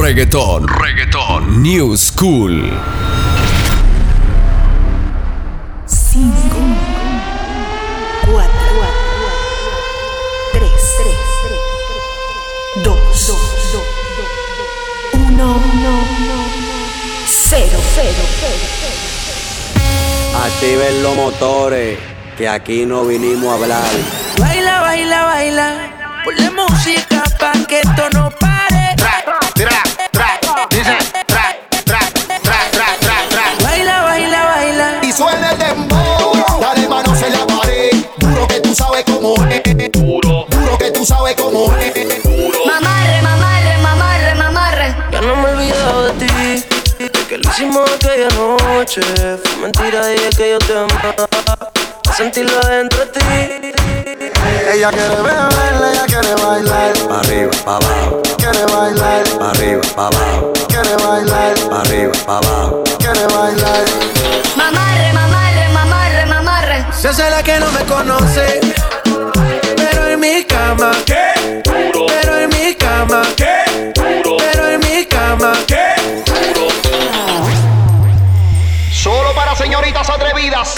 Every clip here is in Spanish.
reggaetón, reggaetón, new school. 5, 4, 3, 2, 1, 0, 0. Activen los motores, que aquí no vinimos a hablar. Baila, baila, baila. Ponle música pa' que esto no tú sabes cómo es. Mamarre, mamarre, mamarre, mamarre. Ya no me he olvidado de ti. De que lo hicimos aquella noche. Fue mentira, dije que yo te amaba. A sentirlo adentro de ti. Ella quiere beber, ella quiere bailar. Pa' arriba, pa' abajo, Quiere bailar, pa' arriba, pa' abajo, quiere bailar, pa' arriba, pa' abajo. quiere bailar. Mamarre, mamarre, mamarre, mamarre. Se hace la que no me conoce. Cama. ¿Qué? Pero en mi cama. ¿Qué? Pero en mi cama. ¿Qué? Solo para señoritas atrevidas.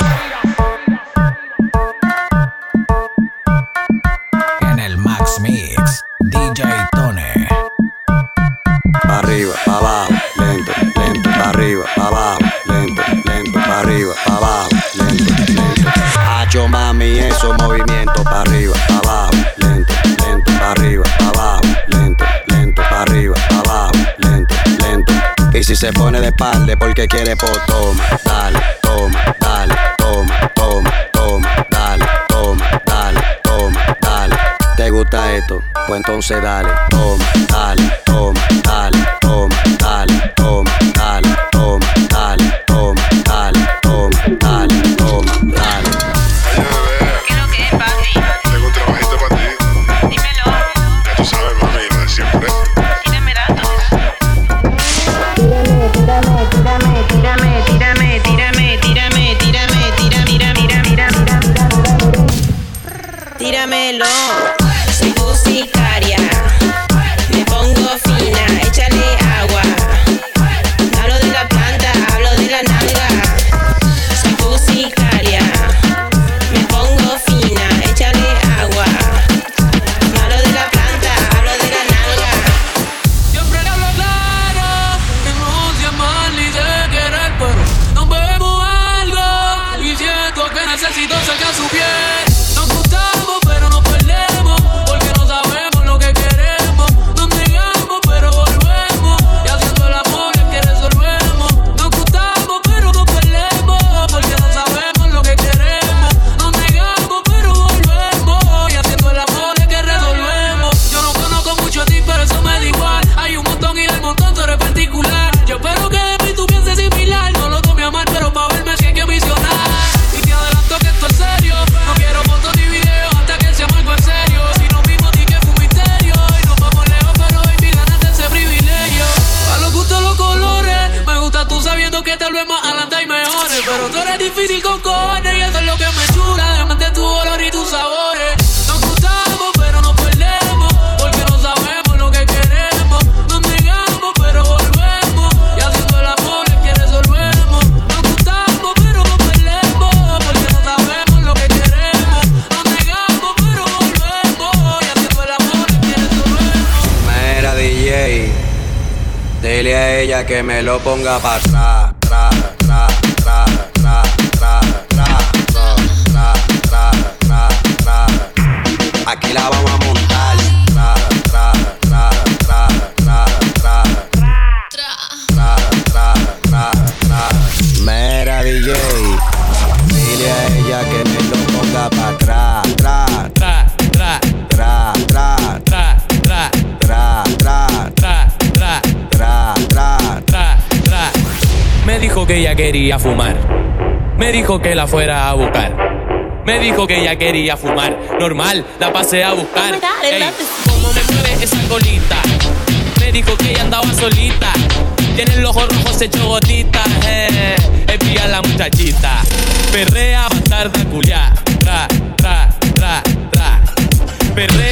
Si se pone de espalda porque quiere, pues toma, dale, toma, dale, toma, toma, toma, dale, toma, dale, toma, dale. ¿Te gusta esto? Pues entonces dale, toma, dale, toma, dale, toma, dale, toma, Tíramelo. Soy tu sicaria. Difícil con cojones. Y eso es lo que me chula. De tu olor y tus sabores. Nos gustamos, pero nos perdemos. Porque no sabemos lo que queremos. Nos negamos, pero volvemos. Y haciendo el amor es que resolvemos. Nos gustamos, pero nos perdemos. Porque no sabemos lo que queremos. Nos negamos, pero volvemos. Y haciendo el amor es que resolvemos. Mira DJ, dile a ella que me lo ponga para atrás, Aquí la vamos a montar. Tra, tra, tra, tra, tra, tra, tra, tra, tra, tra. Mira DJ, dile a ella que me lo ponga para atrás, Tra, tra, tra, tra, tra, tra, tra, tra, tra, tra. tra, tra. tra, tra. Me dijo que ella quería fumar. Me dijo que la fuera a buscar. Me dijo que ella quería fumar. Normal, la pasé a buscar. Ey, ¿Cómo me mueve esa colita? Me dijo que ella andaba solita. Tiene el ojo rojo hecho gotita. Eh, espía la muchachita. Perrea, bastarda, culiá. Tra, tra. Perrea,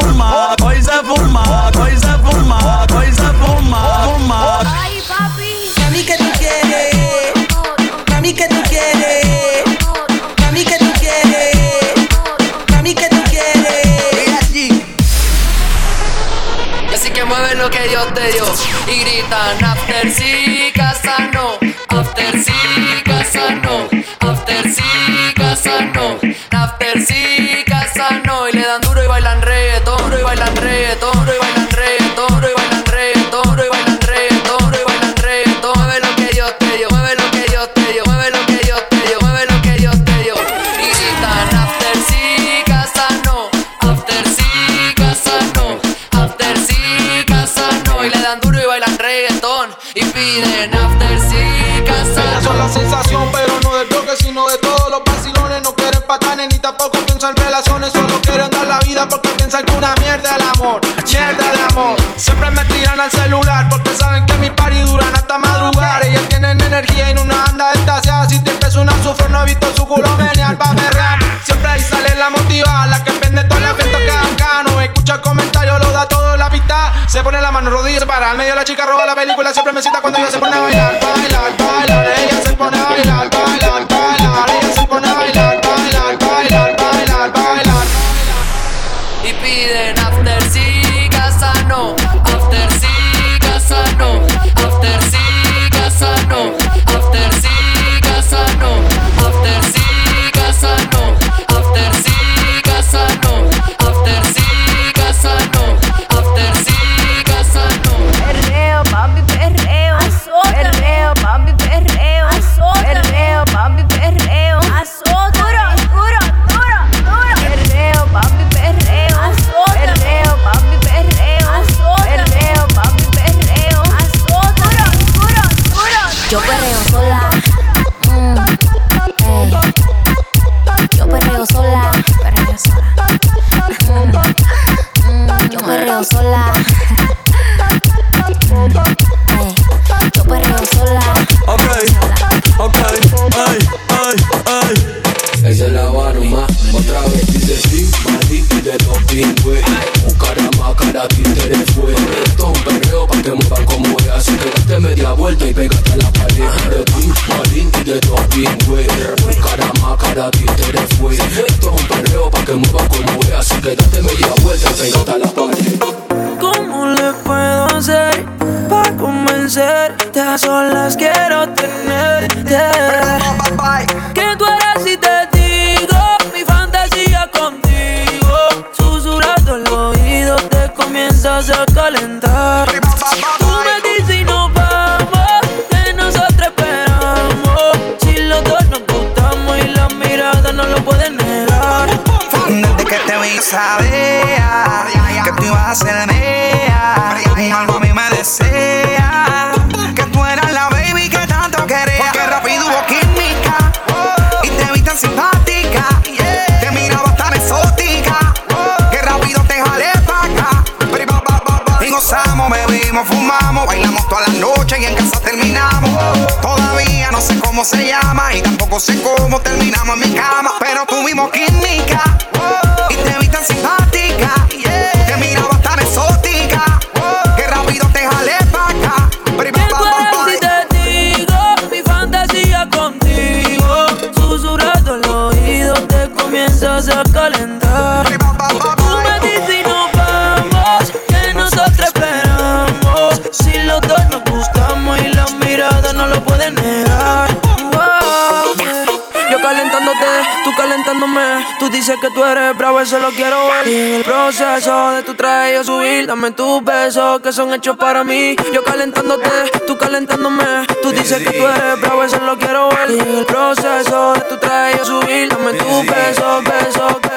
Dios te dio. Y gritan after sí, casa no, after sí, casa no, after sí, casa no, after sí, casa no y le dan duro y bailan reggaetón, la chica roba la película, siempre me cita cuando ella se pone a bailar, sola. Ey, Yo perreo sola. Ok, ok, ay, ay, ay. Esa es la baruma, otra vez dice sí, y de dos pingües Un caramba, cara títere fue Esto es un perreo pa' que muevan como es Así que date media vuelta y pégate a la pared De ti, y de dos pingües Un caramba, cara títere fue Esto es un perreo pa' que muevan como Así que date media vuelta y pégate a la pared ¿Cómo le puedo hacer para convencerte? A solas quiero tenerte. Que tú eres si te digo mi fantasía contigo. Susurrando el oído te comienzas a calentar. Tú sabía que tú ibas a ser mía. Algo a mí me desea que tú eras la baby que tanto quería. Porque rápido hubo química y te vi tan simpática. Te miraba tan exótica que rápido te jalé pa' acá. Y gozamos, bebimos, fumamos, bailamos toda la noche y en casa terminamos. Todavía no sé cómo se llama y tampoco sé cómo terminamos en mi cama, pero tuvimos química dices que tú eres bravo, eso lo quiero ver. Y en el proceso de tu traje yo subir, dame tus besos que son hechos para mí. Yo calentándote, tú calentándome. Tú dices que tú eres bravo, eso lo quiero ver. Y en el proceso de tu traje yo subir, dame tus besos, besos, besos.